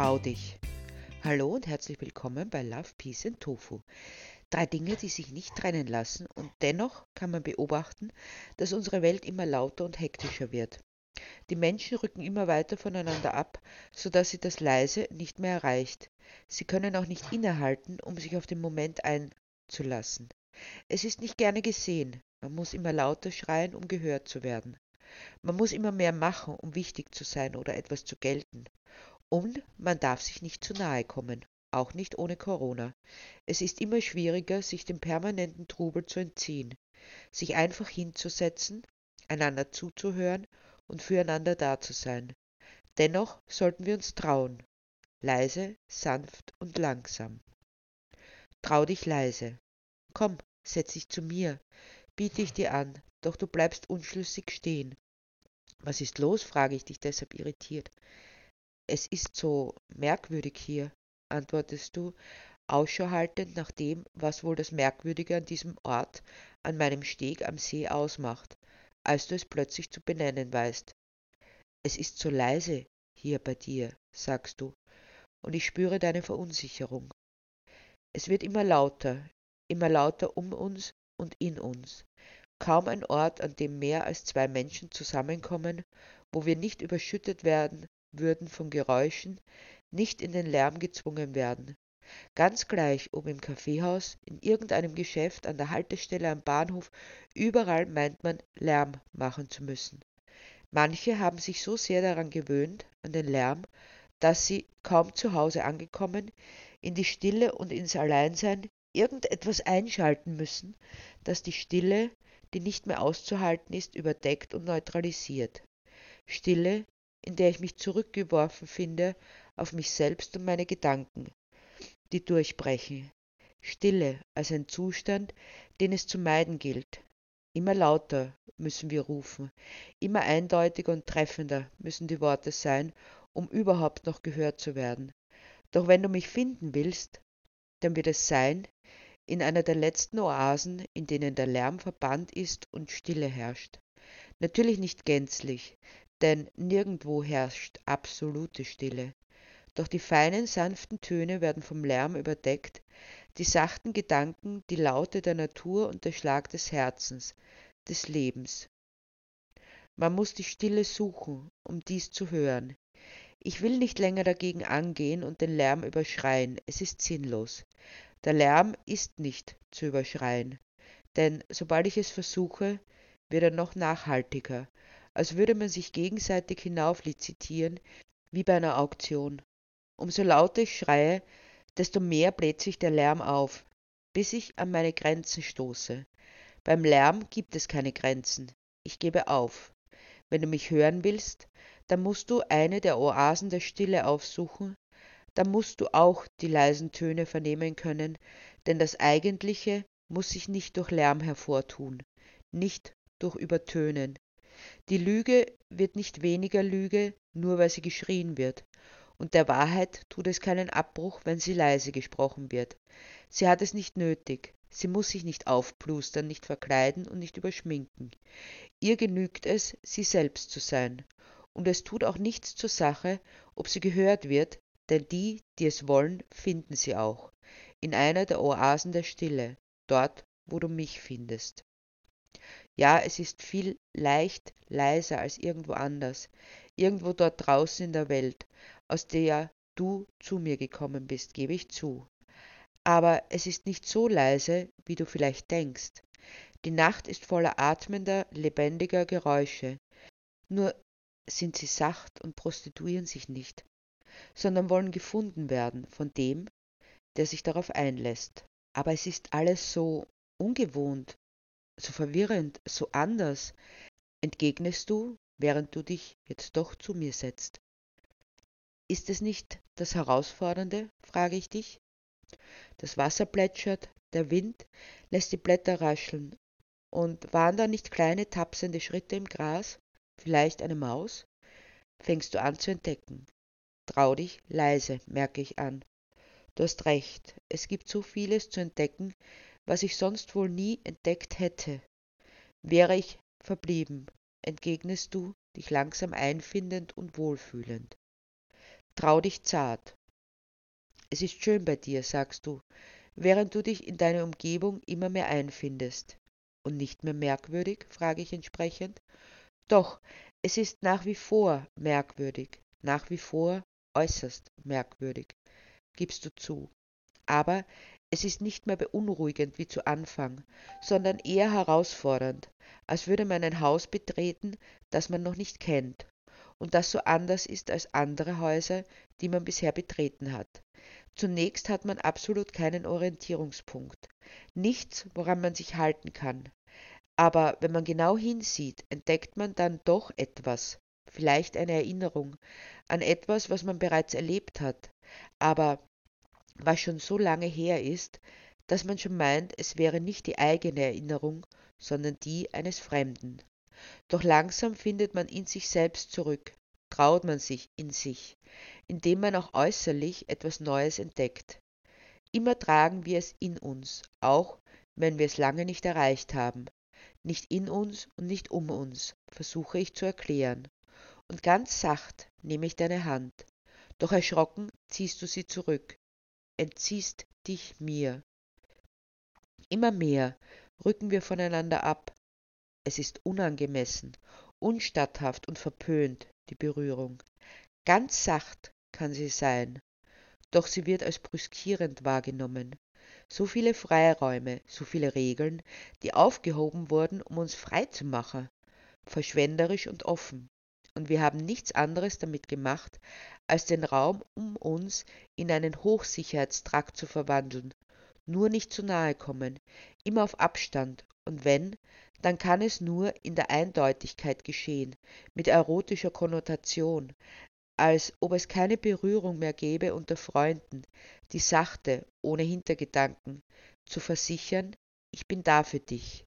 Trau dich. Hallo und herzlich willkommen bei Love, Peace and Tofu. Drei Dinge, die sich nicht trennen lassen und dennoch kann man beobachten, dass unsere Welt immer lauter und hektischer wird. Die Menschen rücken immer weiter voneinander ab, sodass sie das Leise nicht mehr erreicht. Sie können auch nicht innehalten, um sich auf den Moment einzulassen. Es ist nicht gerne gesehen. Man muss immer lauter schreien, um gehört zu werden. Man muss immer mehr machen, um wichtig zu sein oder etwas zu gelten. Und man darf sich nicht zu nahe kommen, auch nicht ohne Corona. Es ist immer schwieriger, sich dem permanenten Trubel zu entziehen, sich einfach hinzusetzen, einander zuzuhören und füreinander da zu sein. Dennoch sollten wir uns trauen, leise, sanft und langsam. Trau dich leise. Komm, setz dich zu mir, biete ich dir an, doch du bleibst unschlüssig stehen. Was ist los? frage ich dich deshalb irritiert. Es ist so merkwürdig hier, antwortest du, Ausschau haltend nach dem, was wohl das Merkwürdige an diesem Ort, an meinem Steg am See ausmacht, als du es plötzlich zu benennen weißt. Es ist so leise hier bei dir, sagst du, und ich spüre deine Verunsicherung. Es wird immer lauter, immer lauter um uns und in uns. Kaum ein Ort, an dem mehr als zwei Menschen zusammenkommen, wo wir nicht überschüttet werden würden von Geräuschen, nicht in den Lärm gezwungen werden. Ganz gleich, ob im Kaffeehaus, in irgendeinem Geschäft, an der Haltestelle am Bahnhof, überall meint man, Lärm machen zu müssen. Manche haben sich so sehr daran gewöhnt, an den Lärm, dass sie, kaum zu Hause angekommen, in die Stille und ins Alleinsein irgendetwas einschalten müssen, das die Stille, die nicht mehr auszuhalten ist, überdeckt und neutralisiert. Stille, in der ich mich zurückgeworfen finde auf mich selbst und meine Gedanken, die durchbrechen. Stille als ein Zustand, den es zu meiden gilt. Immer lauter müssen wir rufen, immer eindeutiger und treffender müssen die Worte sein, um überhaupt noch gehört zu werden. Doch wenn du mich finden willst, dann wird es sein in einer der letzten Oasen, in denen der Lärm verbannt ist und Stille herrscht. Natürlich nicht gänzlich, denn nirgendwo herrscht absolute Stille. Doch die feinen, sanften Töne werden vom Lärm überdeckt, die sachten Gedanken, die Laute der Natur und der Schlag des Herzens, des Lebens. Man muss die Stille suchen, um dies zu hören. Ich will nicht länger dagegen angehen und den Lärm überschreien, es ist sinnlos. Der Lärm ist nicht zu überschreien, denn sobald ich es versuche, wird er noch nachhaltiger, als würde man sich gegenseitig hinauflizitieren, wie bei einer Auktion. Umso lauter ich schreie, desto mehr bläht sich der Lärm auf, bis ich an meine Grenzen stoße. Beim Lärm gibt es keine Grenzen. Ich gebe auf. Wenn du mich hören willst, dann musst du eine der Oasen der Stille aufsuchen, dann musst du auch die leisen Töne vernehmen können, denn das Eigentliche muss sich nicht durch Lärm hervortun, nicht durch Übertönen, die Lüge wird nicht weniger Lüge, nur weil sie geschrien wird, und der Wahrheit tut es keinen Abbruch, wenn sie leise gesprochen wird. Sie hat es nicht nötig, sie muss sich nicht aufplustern, nicht verkleiden und nicht überschminken. Ihr genügt es, sie selbst zu sein, und es tut auch nichts zur Sache, ob sie gehört wird, denn die, die es wollen, finden sie auch, in einer der Oasen der Stille, dort, wo du mich findest. Ja, es ist viel leicht leiser als irgendwo anders, irgendwo dort draußen in der Welt, aus der du zu mir gekommen bist, gebe ich zu. Aber es ist nicht so leise, wie du vielleicht denkst. Die Nacht ist voller atmender, lebendiger Geräusche. Nur sind sie sacht und prostituieren sich nicht, sondern wollen gefunden werden von dem, der sich darauf einlässt. Aber es ist alles so ungewohnt, so verwirrend, so anders, entgegnest du, während du dich jetzt doch zu mir setzt. Ist es nicht das Herausfordernde, frage ich dich? Das Wasser plätschert, der Wind lässt die Blätter rascheln, und waren da nicht kleine tapsende Schritte im Gras, vielleicht eine Maus? Fängst du an zu entdecken. Trau dich leise, merke ich an. Du hast recht, es gibt so vieles zu entdecken, was ich sonst wohl nie entdeckt hätte. Wäre ich verblieben, entgegnest du, dich langsam einfindend und wohlfühlend. Trau dich zart. Es ist schön bei dir, sagst du, während du dich in deine Umgebung immer mehr einfindest. Und nicht mehr merkwürdig? frage ich entsprechend. Doch, es ist nach wie vor merkwürdig, nach wie vor äußerst merkwürdig, gibst du zu. Aber es ist nicht mehr beunruhigend wie zu Anfang, sondern eher herausfordernd, als würde man ein Haus betreten, das man noch nicht kennt und das so anders ist als andere Häuser, die man bisher betreten hat. Zunächst hat man absolut keinen Orientierungspunkt, nichts, woran man sich halten kann. Aber wenn man genau hinsieht, entdeckt man dann doch etwas, vielleicht eine Erinnerung an etwas, was man bereits erlebt hat, aber was schon so lange her ist, dass man schon meint, es wäre nicht die eigene Erinnerung, sondern die eines Fremden. Doch langsam findet man in sich selbst zurück, traut man sich in sich, indem man auch äußerlich etwas Neues entdeckt. Immer tragen wir es in uns, auch wenn wir es lange nicht erreicht haben. Nicht in uns und nicht um uns, versuche ich zu erklären. Und ganz sacht nehme ich deine Hand. Doch erschrocken ziehst du sie zurück, entziehst dich mir. Immer mehr rücken wir voneinander ab. Es ist unangemessen, unstatthaft und verpönt, die Berührung. Ganz sacht kann sie sein, doch sie wird als brüskierend wahrgenommen. So viele Freiräume, so viele Regeln, die aufgehoben wurden, um uns frei zu machen, verschwenderisch und offen. Und wir haben nichts anderes damit gemacht, als den Raum um uns in einen Hochsicherheitstrakt zu verwandeln. Nur nicht zu nahe kommen, immer auf Abstand, und wenn, dann kann es nur in der Eindeutigkeit geschehen, mit erotischer Konnotation, als ob es keine Berührung mehr gäbe unter Freunden, die sachte, ohne Hintergedanken, zu versichern, ich bin da für dich,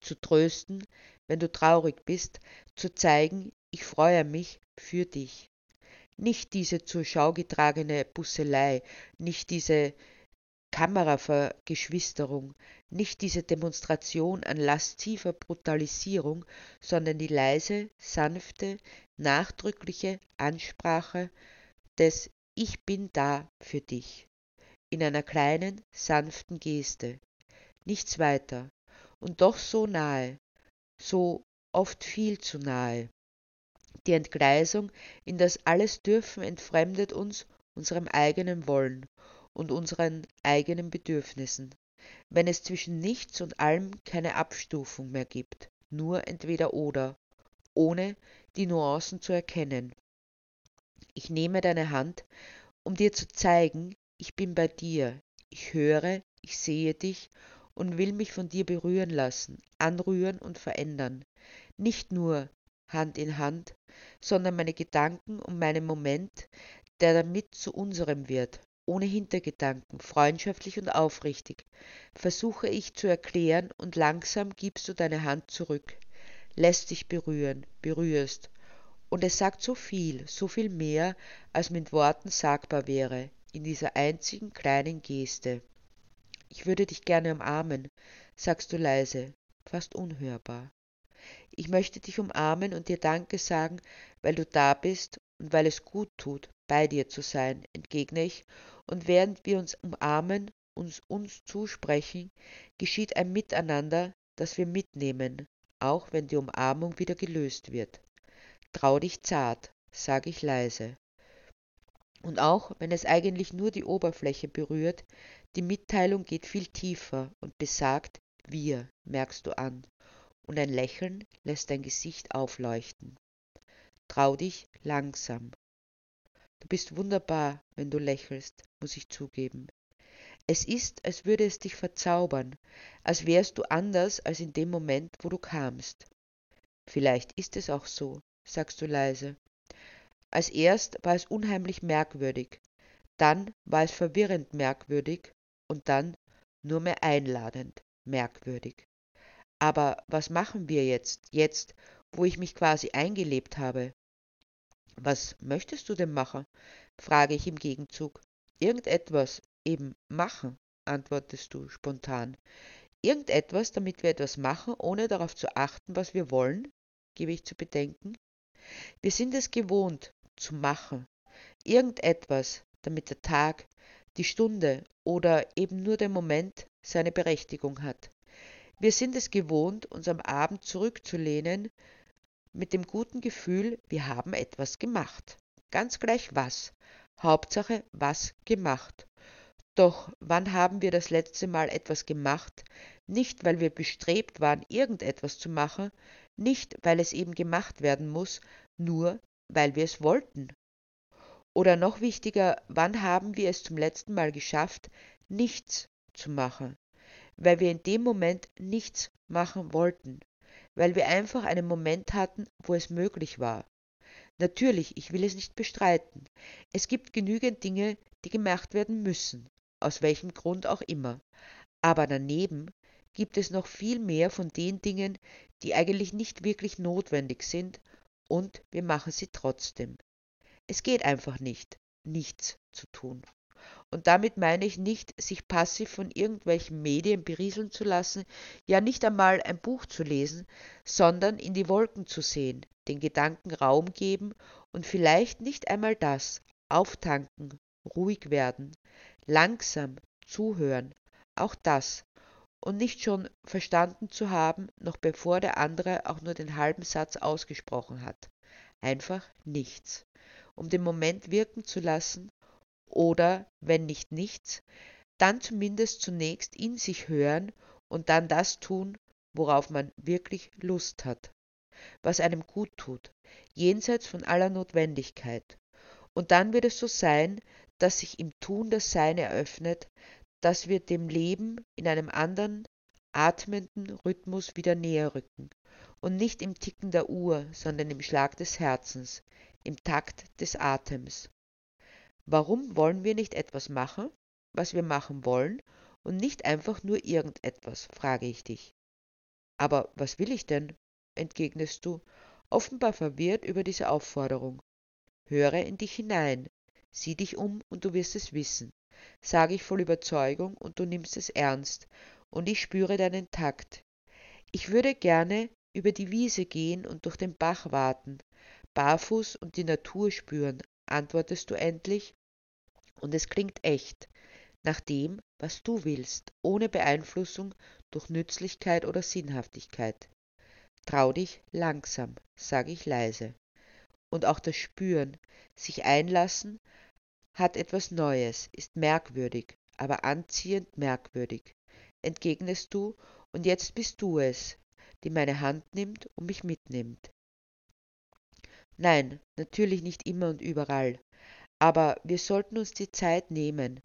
zu trösten, wenn du traurig bist, zu zeigen, ich freue mich für dich. Nicht diese zur Schau getragene Busselei, nicht diese Kameravergeschwisterung, nicht diese Demonstration an lasziver Brutalisierung, sondern die leise, sanfte, nachdrückliche Ansprache des Ich bin da für dich in einer kleinen, sanften Geste, nichts weiter, und doch so nahe, so oft viel zu nahe. Die Entgleisung in das alles Dürfen entfremdet uns unserem eigenen Wollen und unseren eigenen Bedürfnissen, wenn es zwischen nichts und allem keine Abstufung mehr gibt, nur entweder oder, ohne die Nuancen zu erkennen. Ich nehme deine Hand, um dir zu zeigen, ich bin bei dir, ich höre, ich sehe dich und will mich von dir berühren lassen, anrühren und verändern. Nicht nur Hand in Hand, sondern meine Gedanken und meinen Moment, der damit zu unserem wird, ohne Hintergedanken, freundschaftlich und aufrichtig, versuche ich zu erklären und langsam gibst du deine Hand zurück, lässt dich berühren, berührst. Und es sagt so viel, so viel mehr, als mit Worten sagbar wäre, in dieser einzigen kleinen Geste. Ich würde dich gerne umarmen, sagst du leise, fast unhörbar. Ich möchte dich umarmen und dir Danke sagen, weil du da bist und weil es gut tut, bei dir zu sein, entgegne ich, und während wir uns umarmen, uns uns zusprechen, geschieht ein Miteinander, das wir mitnehmen, auch wenn die Umarmung wieder gelöst wird. Trau dich zart, sage ich leise. Und auch wenn es eigentlich nur die Oberfläche berührt, die Mitteilung geht viel tiefer und besagt wir, merkst du an, und ein Lächeln lässt dein Gesicht aufleuchten. Trau dich langsam, Du bist wunderbar, wenn du lächelst, muss ich zugeben. Es ist, als würde es dich verzaubern, als wärst du anders als in dem Moment, wo du kamst. Vielleicht ist es auch so, sagst du leise. Als erst war es unheimlich merkwürdig, dann war es verwirrend merkwürdig und dann nur mehr einladend merkwürdig. Aber was machen wir jetzt, jetzt, wo ich mich quasi eingelebt habe? Was möchtest du denn machen? frage ich im Gegenzug. Irgendetwas, eben machen, antwortest du spontan. Irgendetwas, damit wir etwas machen, ohne darauf zu achten, was wir wollen, gebe ich zu bedenken. Wir sind es gewohnt, zu machen, Irgendetwas, damit der Tag, die Stunde oder eben nur der Moment seine Berechtigung hat. Wir sind es gewohnt, uns am Abend zurückzulehnen mit dem guten Gefühl, wir haben etwas gemacht. Ganz gleich was. Hauptsache was gemacht. Doch wann haben wir das letzte Mal etwas gemacht, nicht weil wir bestrebt waren, irgendetwas zu machen, nicht weil es eben gemacht werden muss, nur weil wir es wollten? Oder noch wichtiger, wann haben wir es zum letzten Mal geschafft, nichts zu machen, weil wir in dem Moment nichts machen wollten, weil wir einfach einen Moment hatten, wo es möglich war. Natürlich, ich will es nicht bestreiten. Es gibt genügend Dinge, die gemacht werden müssen, aus welchem Grund auch immer. Aber daneben gibt es noch viel mehr von den Dingen, die eigentlich nicht wirklich notwendig sind, und wir machen sie trotzdem. Es geht einfach nicht, nichts zu tun. Und damit meine ich nicht, sich passiv von irgendwelchen Medien berieseln zu lassen, ja nicht einmal ein Buch zu lesen, sondern in die Wolken zu sehen, den Gedanken Raum geben und vielleicht nicht einmal das, auftanken, ruhig werden, langsam zuhören, auch das, und nicht schon verstanden zu haben, noch bevor der andere auch nur den halben Satz ausgesprochen hat. Einfach nichts, um den Moment wirken zu lassen oder, wenn nicht nichts, dann zumindest zunächst in sich hören und dann das tun, worauf man wirklich Lust hat, was einem gut tut, jenseits von aller Notwendigkeit. Und dann wird es so sein, dass sich im Tun das Sein eröffnet, dass wir dem Leben in einem anderen, atmenden Rhythmus wieder näher rücken und nicht im Ticken der Uhr, sondern im Schlag des Herzens, im Takt des Atems. Warum wollen wir nicht etwas machen, was wir machen wollen, und nicht einfach nur irgendetwas, frage ich dich. Aber was will ich denn? entgegnest du, offenbar verwirrt über diese Aufforderung. Höre in dich hinein, sieh dich um und du wirst es wissen, sage ich voll Überzeugung und du nimmst es ernst, und ich spüre deinen Takt. Ich würde gerne über die Wiese gehen und durch den Bach warten, barfuß und die Natur spüren, antwortest du endlich, und es klingt echt, nach dem, was du willst, ohne Beeinflussung durch Nützlichkeit oder Sinnhaftigkeit. Trau dich langsam, sage ich leise. Und auch das Spüren, sich einlassen, hat etwas Neues, ist merkwürdig, aber anziehend merkwürdig. Entgegnest du, und jetzt bist du es, die meine Hand nimmt und mich mitnimmt. Nein, natürlich nicht immer und überall, aber wir sollten uns die Zeit nehmen,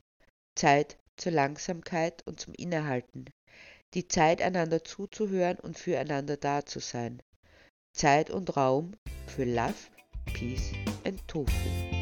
Zeit zur Langsamkeit und zum Innehalten, die Zeit einander zuzuhören und füreinander da zu sein, Zeit und Raum für Love, Peace and Tofu.